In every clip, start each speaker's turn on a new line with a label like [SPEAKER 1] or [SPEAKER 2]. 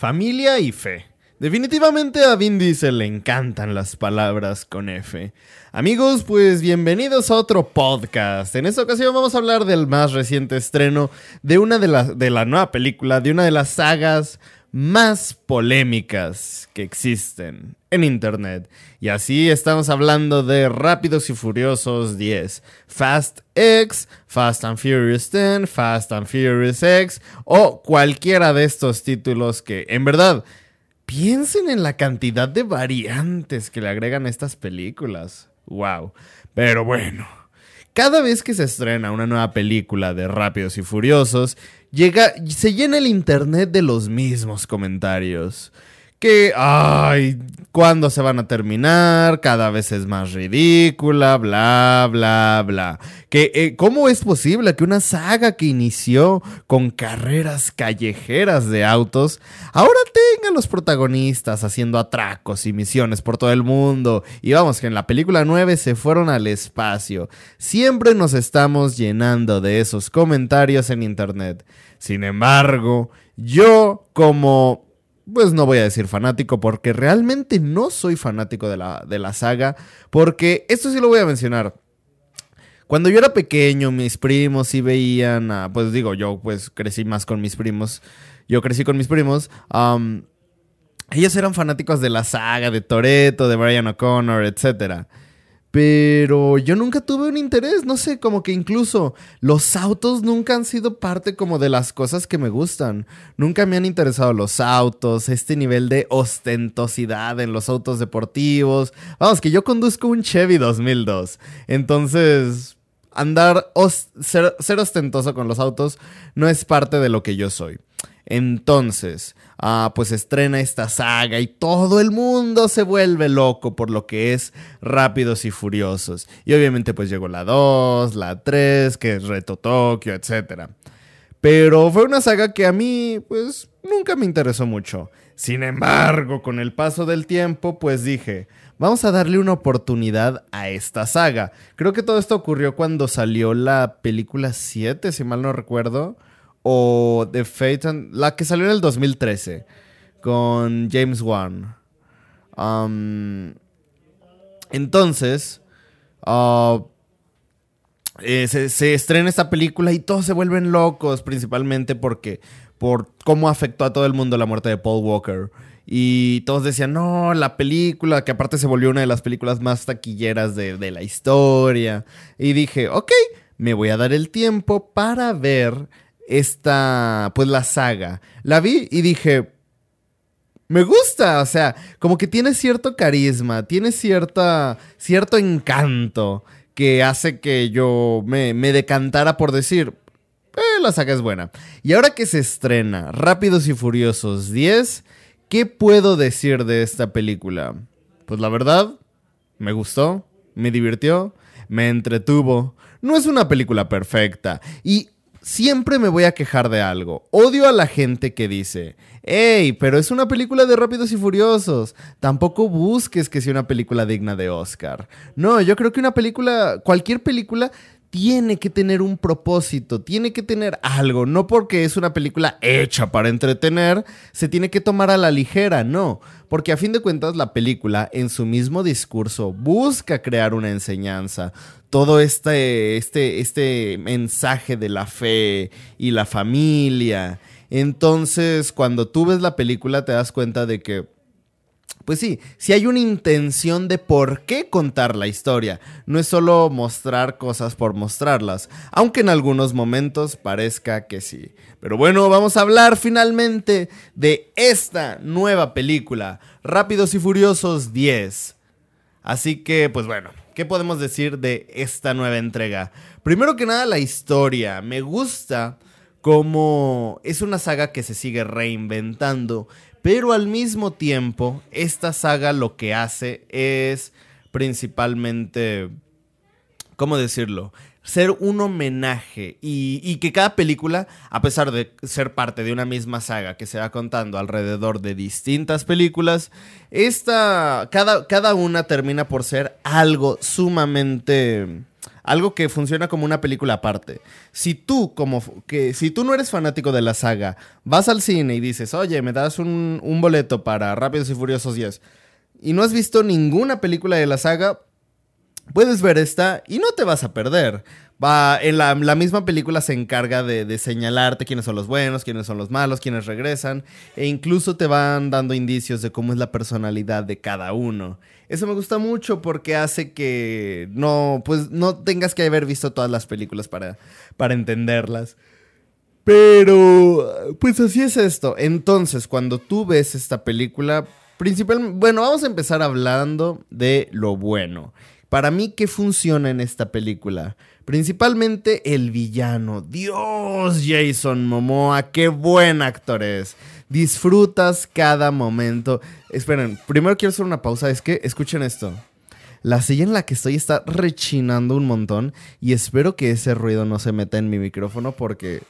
[SPEAKER 1] Familia y fe. Definitivamente a Vin Diesel le encantan las palabras con F. Amigos, pues bienvenidos a otro podcast. En esta ocasión vamos a hablar del más reciente estreno de una de las de la nueva película, de una de las sagas más polémicas que existen en Internet. Y así estamos hablando de Rápidos y Furiosos 10, Fast X, Fast and Furious 10, Fast and Furious X o cualquiera de estos títulos que en verdad piensen en la cantidad de variantes que le agregan a estas películas. Wow. Pero bueno. Cada vez que se estrena una nueva película de Rápidos y Furiosos, llega, se llena el internet de los mismos comentarios que, ay, ¿cuándo se van a terminar? Cada vez es más ridícula, bla, bla, bla. Que, eh, ¿Cómo es posible que una saga que inició con carreras callejeras de autos, ahora tenga los protagonistas haciendo atracos y misiones por todo el mundo? Y vamos, que en la película 9 se fueron al espacio. Siempre nos estamos llenando de esos comentarios en internet. Sin embargo, yo como pues no voy a decir fanático porque realmente no soy fanático de la, de la saga, porque esto sí lo voy a mencionar. Cuando yo era pequeño, mis primos sí veían, pues digo, yo pues crecí más con mis primos, yo crecí con mis primos, ellos eran fanáticos de la saga, de Toreto, de Brian O'Connor, etcétera. Pero yo nunca tuve un interés, no sé, como que incluso los autos nunca han sido parte como de las cosas que me gustan. Nunca me han interesado los autos, este nivel de ostentosidad en los autos deportivos. Vamos, que yo conduzco un Chevy 2002. Entonces, andar, ser, ser ostentoso con los autos no es parte de lo que yo soy. Entonces, ah, pues estrena esta saga y todo el mundo se vuelve loco por lo que es Rápidos y Furiosos. Y obviamente pues llegó la 2, la 3, que es Reto Tokio, etc. Pero fue una saga que a mí pues nunca me interesó mucho. Sin embargo, con el paso del tiempo pues dije, vamos a darle una oportunidad a esta saga. Creo que todo esto ocurrió cuando salió la película 7, si mal no recuerdo o The Fate and, la que salió en el 2013 con James Wan. Um, entonces, uh, eh, se, estrena esta película y todos se vuelven locos, principalmente porque por cómo afectó a todo el mundo la muerte de Paul Walker. Y todos decían, no, la película, que aparte se volvió una de las películas más taquilleras de, de la historia. Y dije, ok, me voy a dar el tiempo para ver esta, pues la saga. La vi y dije, me gusta, o sea, como que tiene cierto carisma, tiene cierta, cierto encanto que hace que yo me, me decantara por decir, eh, la saga es buena. Y ahora que se estrena Rápidos y Furiosos 10, ¿qué puedo decir de esta película? Pues la verdad, me gustó, me divirtió, me entretuvo. No es una película perfecta. Y siempre me voy a quejar de algo. Odio a la gente que dice, hey, pero es una película de Rápidos y Furiosos. Tampoco busques que sea una película digna de Oscar. No, yo creo que una película, cualquier película tiene que tener un propósito, tiene que tener algo, no porque es una película hecha para entretener, se tiene que tomar a la ligera, no, porque a fin de cuentas la película en su mismo discurso busca crear una enseñanza, todo este, este, este mensaje de la fe y la familia. Entonces, cuando tú ves la película te das cuenta de que pues sí, si hay una intención de por qué contar la historia. No es solo mostrar cosas por mostrarlas, aunque en algunos momentos parezca que sí. Pero bueno, vamos a hablar finalmente de esta nueva película, Rápidos y Furiosos 10. Así que, pues bueno, ¿qué podemos decir de esta nueva entrega? Primero que nada, la historia. Me gusta cómo es una saga que se sigue reinventando pero al mismo tiempo, esta saga lo que hace es principalmente, ¿cómo decirlo? Ser un homenaje y, que cada película, a pesar de ser parte de una misma saga que se va contando alrededor de distintas películas, esta, cada, cada una termina por ser algo sumamente algo que funciona como una película aparte. Si tú, como que si tú no eres fanático de la saga, vas al cine y dices, oye, me das un, un boleto para Rápidos y Furiosos 10 y no has visto ninguna película de la saga, puedes ver esta y no te vas a perder. Va, en la, misma película se encarga de, señalarte quiénes son los buenos, quiénes son los malos, quiénes regresan, e incluso te van dando indicios de cómo es la personalidad de cada uno. Eso me gusta mucho porque hace que no, pues, no tengas que haber visto todas las películas para, para entenderlas. Pero, pues así es esto. Entonces, cuando tú ves esta película, principalmente, bueno, vamos a empezar hablando de lo bueno. Para mí, ¿qué funciona en esta película? Principalmente el villano. Dios, Jason Momoa, qué buen actor es. Disfrutas cada momento. Esperen, primero quiero hacer una pausa. Es que, escuchen esto. La silla en la que estoy está rechinando un montón y espero que ese ruido no se meta en mi micrófono porque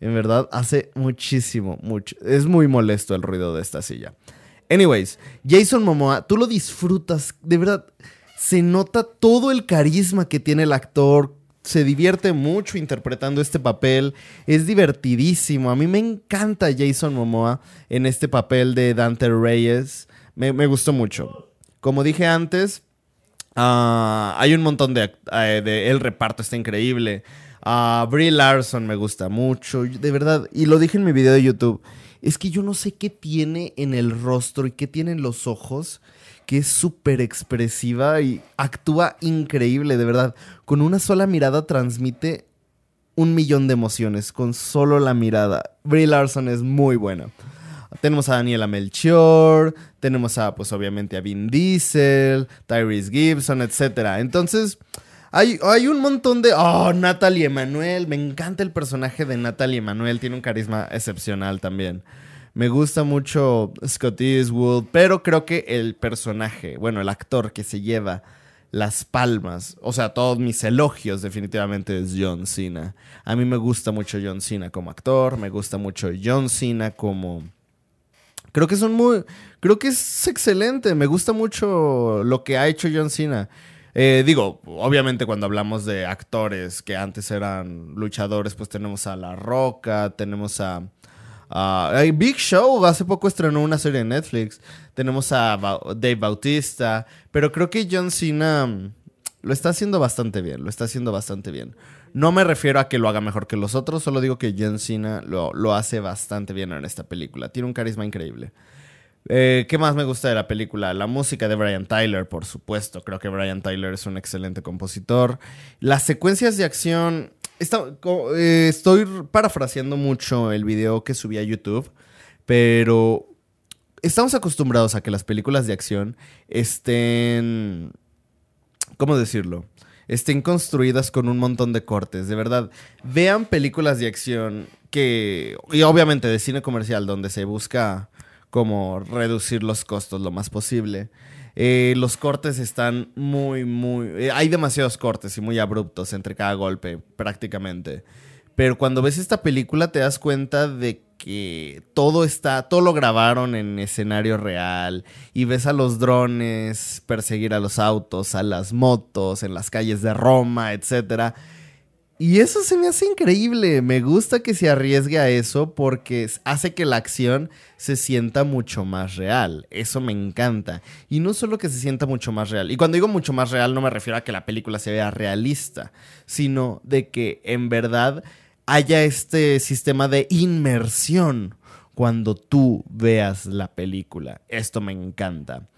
[SPEAKER 1] en verdad hace muchísimo, mucho. Es muy molesto el ruido de esta silla. Anyways, Jason Momoa, tú lo disfrutas, de verdad, se nota todo el carisma que tiene el actor, se divierte mucho interpretando este papel. Es divertidísimo. A mí me encanta Jason Momoa en este papel de Dante Reyes. Me, gustó mucho. Como dije antes, ah, hay un montón de, eh, El reparto está increíble. Uh, Brie Larson me gusta mucho. De verdad. Y lo dije en mi video de YouTube. Es que yo no sé qué tiene en el rostro y qué tiene en los ojos que es súper expresiva y actúa increíble, de verdad. Con una sola mirada transmite un millón de emociones, con solo la mirada. Brie Larson es muy buena. Tenemos a Daniela Melchior, tenemos a, pues obviamente a Vin Diesel, Tyrese Gibson, etc. Entonces, hay, hay, un montón de... Oh, Natalie Emanuel, me encanta el personaje de Natalie Emanuel, tiene un carisma excepcional también. Me gusta mucho Scott Eastwood, pero creo que el personaje, bueno, el actor que se lleva las palmas, o sea, todos mis elogios definitivamente es John Cena. A mí me gusta mucho John Cena como actor, me gusta mucho John Cena como... Creo que son muy... Creo que es excelente, me gusta mucho lo que ha hecho John Cena. Eh, digo, obviamente cuando hablamos de actores que antes eran luchadores, pues tenemos a La Roca, tenemos a Uh, Big Show hace poco estrenó una serie en Netflix. Tenemos a Dave Bautista. Pero creo que John Cena mm, lo está haciendo bastante bien. Lo está haciendo bastante bien. No me refiero a que lo haga mejor que los otros. Solo digo que John Cena lo, lo hace bastante bien en esta película. Tiene un carisma increíble. Eh, ¿Qué más me gusta de la película? La música de Brian Tyler, por supuesto. Creo que Brian Tyler es un excelente compositor. Las secuencias de acción eh, estoy parafraseando mucho el video que subí a YouTube, pero estamos acostumbrados a que las películas de acción estén... ¿Cómo decirlo? Estén construidas con un montón de cortes. De verdad, vean películas de acción que... Y obviamente de cine comercial, donde se busca como reducir los costos lo más posible. Eh, los cortes están muy, muy... Eh, hay demasiados cortes y muy abruptos entre cada golpe, prácticamente. Pero cuando ves esta película te das cuenta de que todo está, todo lo grabaron en escenario real y ves a los drones perseguir a los autos, a las motos en las calles de Roma, etcétera y eso se me hace increíble. Me gusta que se arriesgue a eso porque hace que la acción se sienta mucho más real. Eso me encanta. Y no solo que se sienta mucho más real. Y cuando digo mucho más real no me refiero a que la película se vea realista, sino de que en verdad haya este sistema de inmersión cuando tú veas la película. Esto me encanta.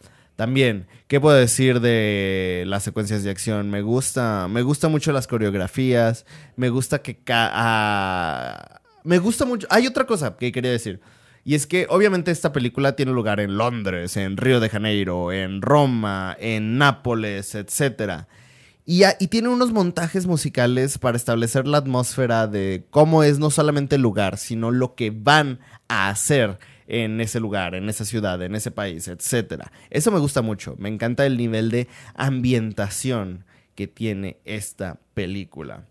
[SPEAKER 1] También, ¿qué puedo decir de las secuencias de acción? Me gusta, me gusta mucho las coreografías, me gusta que ah, me gusta mucho. Hay otra cosa que quería decir. Y es que obviamente esta película tiene lugar en Londres, en Río de Janeiro, en Roma, en Nápoles, etc. Y, y, tiene unos montajes musicales para establecer la atmósfera de cómo es no solamente el lugar, sino lo que van a hacer en ese lugar, en esa ciudad, en ese país, etc. Eso me gusta mucho. Me encanta el nivel de ambientación que tiene esta película.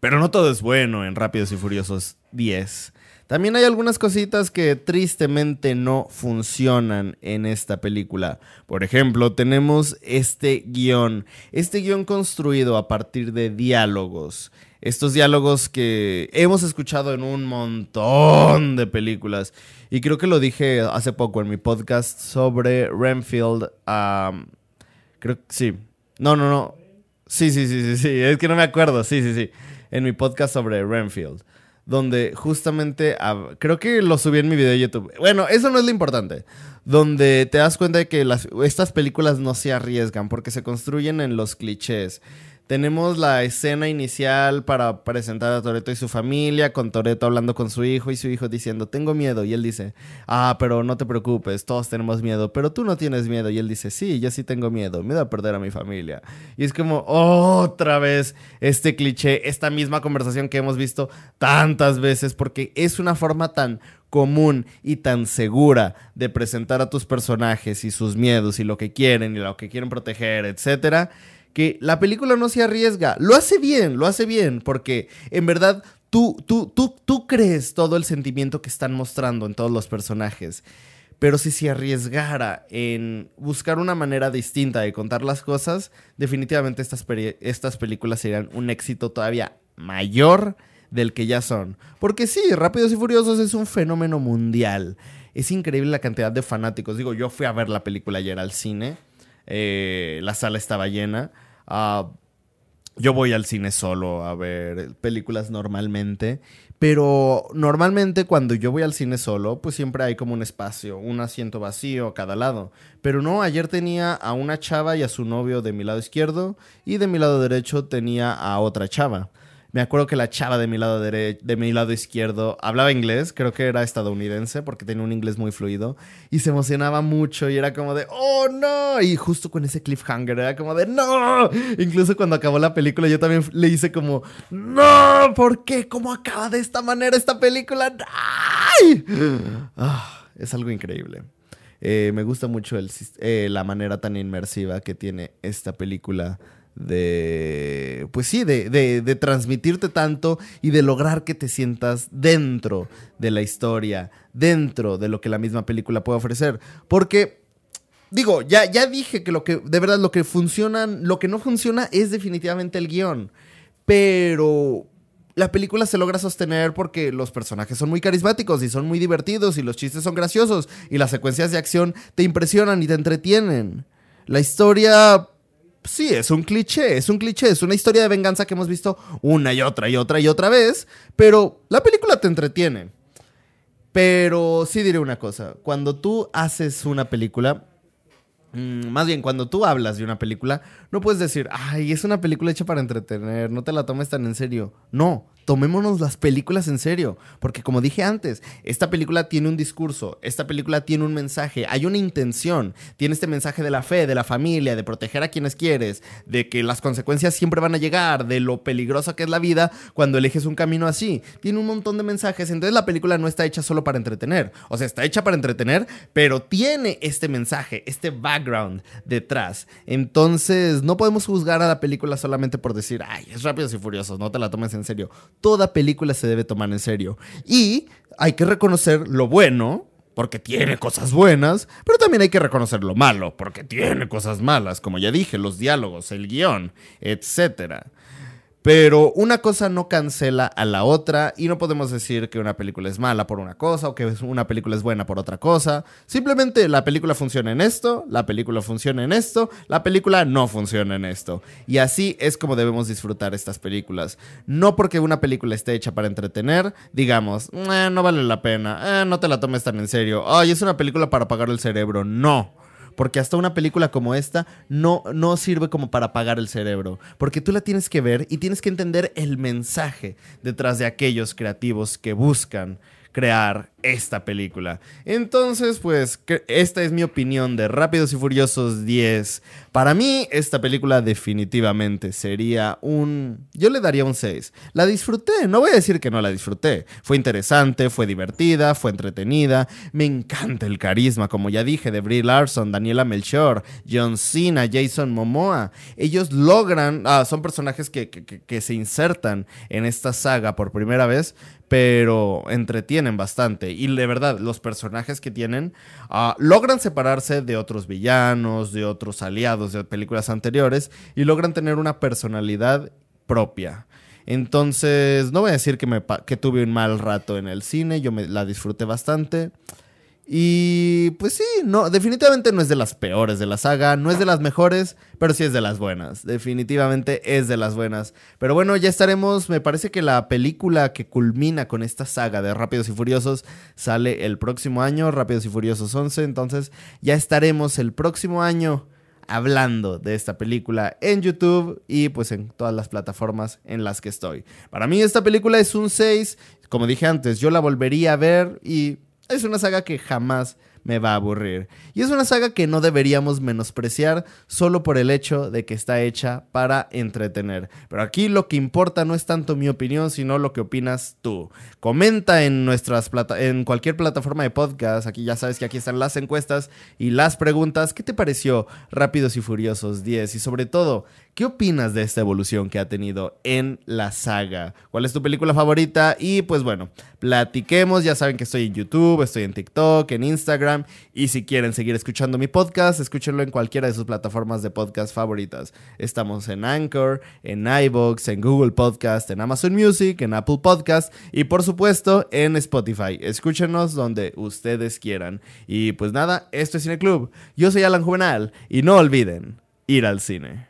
[SPEAKER 1] Pero no todo es bueno en Rápidos y Furiosos 10. También hay algunas cositas que tristemente no funcionan en esta película. Por ejemplo, tenemos este guion, este guion construido a partir de diálogos. Estos diálogos que hemos escuchado en un montón de películas. Y creo que lo dije hace poco en mi podcast sobre Renfield. creo que sí. No, no, no. Sí, sí, sí, sí, sí. Es que no me acuerdo. Sí, sí, sí. En mi podcast sobre Renfield donde justamente, creo que lo subí en mi video de YouTube. Bueno, eso no es lo importante. Donde te das cuenta de que estas películas no se arriesgan porque se construyen en los clichés. Tenemos la escena inicial para presentar a Toreto y su familia, con Toreto hablando con su hijo y su hijo diciendo, tengo miedo. Y él dice, ah, pero no te preocupes, todos tenemos miedo, pero tú no tienes miedo. Y él dice, sí, yo sí tengo miedo, miedo a perder a mi familia. Y es como otra vez este cliché, esta misma conversación que hemos visto tantas veces, porque es una forma tan común y tan segura de presentar a tus personajes y sus miedos y lo que quieren y lo que quieren proteger, etcétera que la película no se arriesga. Lo hace bien, lo hace bien, porque en verdad tú, tú, tú, tú crees todo el sentimiento que están mostrando en todos los personajes. Pero si se arriesgara en buscar una manera distinta de contar las cosas, definitivamente estas, estas películas serían un éxito todavía mayor del que ya son. Porque sí, Rápidos y Furiosos es un fenómeno mundial. Es increíble la cantidad de fanáticos. Digo, yo fui a ver la película ayer al cine. Eh, la sala estaba llena. Ah, yo voy al cine solo a ver películas normalmente, pero normalmente cuando yo voy al cine solo, pues siempre hay como un espacio, un asiento vacío a cada lado. Pero no, ayer tenía a una chava y a su novio de mi lado izquierdo y de mi lado derecho tenía a otra chava. Me acuerdo que la chava de mi lado de mi lado izquierdo hablaba inglés, creo que era estadounidense porque tenía un inglés muy fluido y se emocionaba mucho y era como de, "Oh, no." Y justo con ese cliffhanger era como de, "No." Incluso cuando acabó la película yo también le hice como, "No, ¿por qué? ¿Cómo acaba de esta manera esta película?" ¡Ay! Ah, es algo increíble. Eh, me gusta mucho eh, la manera tan inmersiva que tiene esta película de, pues sí, de, de, transmitirte tanto y de lograr que te sientas dentro de la historia, dentro de lo que la misma película puede ofrecer. Porque, digo, ya, ya dije que lo que, de verdad, lo que funciona, lo que no funciona es definitivamente el guion. Pero la película se logra sostener porque los personajes son muy carismáticos y son muy divertidos y los chistes son graciosos y las secuencias de acción te impresionan y te entretienen. La historia sí, es un cliché, es un cliché, es una historia de venganza que hemos visto una y otra y otra y otra vez, pero la película te entretiene. Pero sí diré una cosa, cuando tú haces una película, mm, más bien cuando tú hablas de una película, no puedes decir, ay, es una película hecha para entretener, no te la tomes tan en serio. No, tomémonos las películas en serio, porque como dije antes, esta película tiene un discurso, esta película tiene un mensaje, hay una intención, tiene este mensaje de la fe, de la familia, de proteger a quienes quieres, de que las consecuencias siempre van a llegar, de lo peligrosa que es la vida cuando eliges un camino así. Tiene un montón de mensajes, entonces la película no está hecha solo para entretener, o sea, está hecha para entretener, pero tiene este mensaje, este background detrás. Entonces, no podemos juzgar a la película solamente por decir, ay, es Rápidos y Furiosos, no te la tomes en serio toda película se debe tomar en serio. Y hay que reconocer lo bueno, porque tiene cosas buenas, pero también hay que reconocer lo malo, porque tiene cosas malas, como ya dije, los diálogos, el guion, etcétera. Pero una cosa no cancela a la otra y no podemos decir que una película es mala por una cosa o que una película es buena por otra cosa. Simplemente la película funciona en esto, la película funciona en esto, la película no funciona en esto. Y así es como debemos disfrutar estas películas. No porque una película esté hecha para entretener, digamos, eh, no vale la pena, eh, no te la tomes tan en serio, ay, es una película para apagar el cerebro. No porque hasta una película como esta no, no sirve como para apagar el cerebro, porque tú la tienes que ver y tienes que entender el mensaje detrás de aquellos creativos que buscan crear esta película. Entonces, pues, esta es mi opinión de Rápidos y Furiosos 10. Para mí, esta película definitivamente sería un... Yo le daría un 6. La disfruté, no voy a decir que no la disfruté. Fue interesante, fue divertida, fue entretenida. Me encanta el carisma, como ya dije, de Brie Larson, Daniela Melchor, John Cena, Jason Momoa. Ellos logran... Ah, son personajes que, que se insertan en esta saga por primera vez, pero entretienen bastante. Y de verdad, los personajes que tienen ah, logran separarse de otros villanos, de otros aliados de películas anteriores y logran tener una personalidad propia. Entonces, no voy a decir que, me, que tuve un mal rato en el cine, yo me, la disfruté bastante. Y pues sí, no, definitivamente no es de las peores de la saga, no es de las mejores, pero sí es de las buenas. Definitivamente es de las buenas. Pero bueno, ya estaremos, me parece que la película que culmina con esta saga de Rápidos y Furiosos sale el próximo año, Rápidos y Furiosos 11, entonces ya estaremos el próximo año hablando de esta película en YouTube y pues en todas las plataformas en las que estoy. Para mí esta película es un 6, como dije antes, yo la volvería a ver y es una saga que jamás me va a aburrir. Y es una saga que no deberíamos menospreciar solo por el hecho de que está hecha para entretener. Pero aquí lo que importa no es tanto mi opinión, sino lo que opinas tú. Comenta en nuestras en cualquier plataforma de podcast, aquí ya sabes que aquí están las encuestas y las preguntas. ¿Qué te pareció Rápidos y Furiosos 10? Y sobre todo, ¿qué opinas de esta evolución que ha tenido en la saga? ¿Cuál es tu película favorita? Y pues bueno, platiquemos, ya saben que estoy en YouTube, estoy en TikTok, en Y si quieren seguir escuchando mi podcast, escúchenlo en cualquiera de sus plataformas de podcast favoritas. Estamos en Anchor, en iBox, en Google Podcast, en Amazon Music, en Apple Podcast y por supuesto en Spotify. Escúchenos donde ustedes quieran. Y pues nada, esto es Cine Club. Yo soy Alan Juvenal y no olviden ir al cine.